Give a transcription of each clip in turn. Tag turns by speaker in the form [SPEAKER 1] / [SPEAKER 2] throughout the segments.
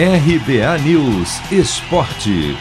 [SPEAKER 1] RBA News Esporte.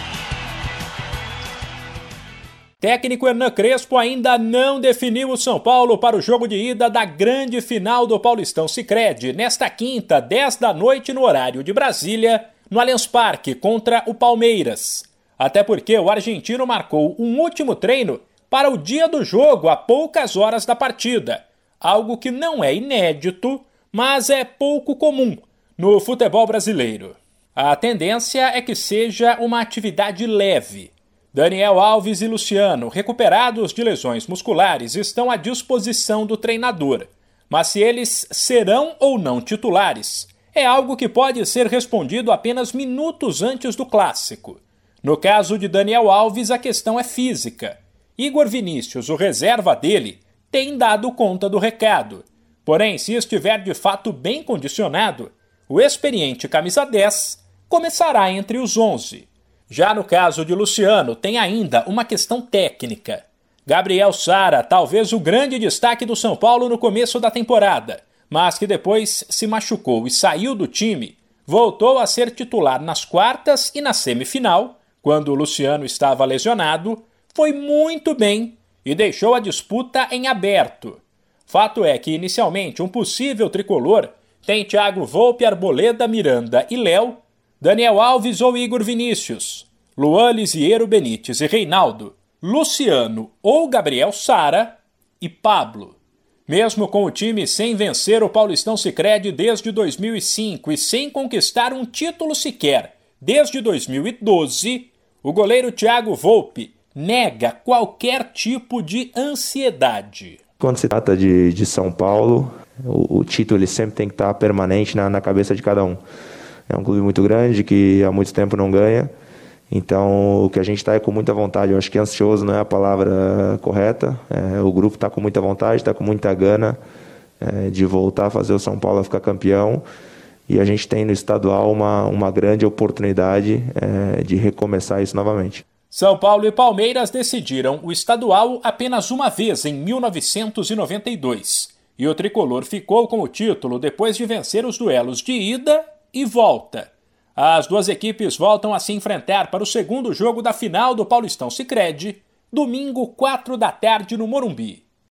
[SPEAKER 2] Técnico Hernan Crespo ainda não definiu o São Paulo para o jogo de ida da grande final do Paulistão Sicredi nesta quinta, 10 da noite no horário de Brasília, no Allianz Parque contra o Palmeiras. Até porque o argentino marcou um último treino para o dia do jogo a poucas horas da partida, algo que não é inédito, mas é pouco comum no futebol brasileiro. A tendência é que seja uma atividade leve Daniel Alves e Luciano, recuperados de lesões musculares, estão à disposição do treinador. Mas se eles serão ou não titulares, é algo que pode ser respondido apenas minutos antes do clássico. No caso de Daniel Alves, a questão é física. Igor Vinícius, o reserva dele, tem dado conta do recado. Porém, se estiver de fato bem condicionado, o experiente camisa 10 começará entre os 11. Já no caso de Luciano, tem ainda uma questão técnica. Gabriel Sara, talvez o grande destaque do São Paulo no começo da temporada, mas que depois se machucou e saiu do time, voltou a ser titular nas quartas e na semifinal, quando Luciano estava lesionado, foi muito bem e deixou a disputa em aberto. Fato é que, inicialmente, um possível tricolor tem Thiago Volpe, Arboleda, Miranda e Léo Daniel Alves ou Igor Vinícius, Luan Lisiero Benítez e Reinaldo, Luciano ou Gabriel Sara e Pablo. Mesmo com o time sem vencer o Paulistão Sicredi desde 2005 e sem conquistar um título sequer desde 2012, o goleiro Thiago Volpe nega qualquer tipo de ansiedade.
[SPEAKER 3] Quando se trata de, de São Paulo, o, o título ele sempre tem que estar permanente na, na cabeça de cada um. É um clube muito grande que há muito tempo não ganha. Então, o que a gente está é com muita vontade. Eu acho que ansioso não é a palavra correta. É, o grupo está com muita vontade, está com muita gana é, de voltar a fazer o São Paulo ficar campeão. E a gente tem no estadual uma, uma grande oportunidade é, de recomeçar isso novamente.
[SPEAKER 2] São Paulo e Palmeiras decidiram o estadual apenas uma vez em 1992. E o tricolor ficou com o título depois de vencer os duelos de ida e volta. As duas equipes voltam a se enfrentar para o segundo jogo da final do Paulistão Sicredi, domingo 4 da tarde no Morumbi.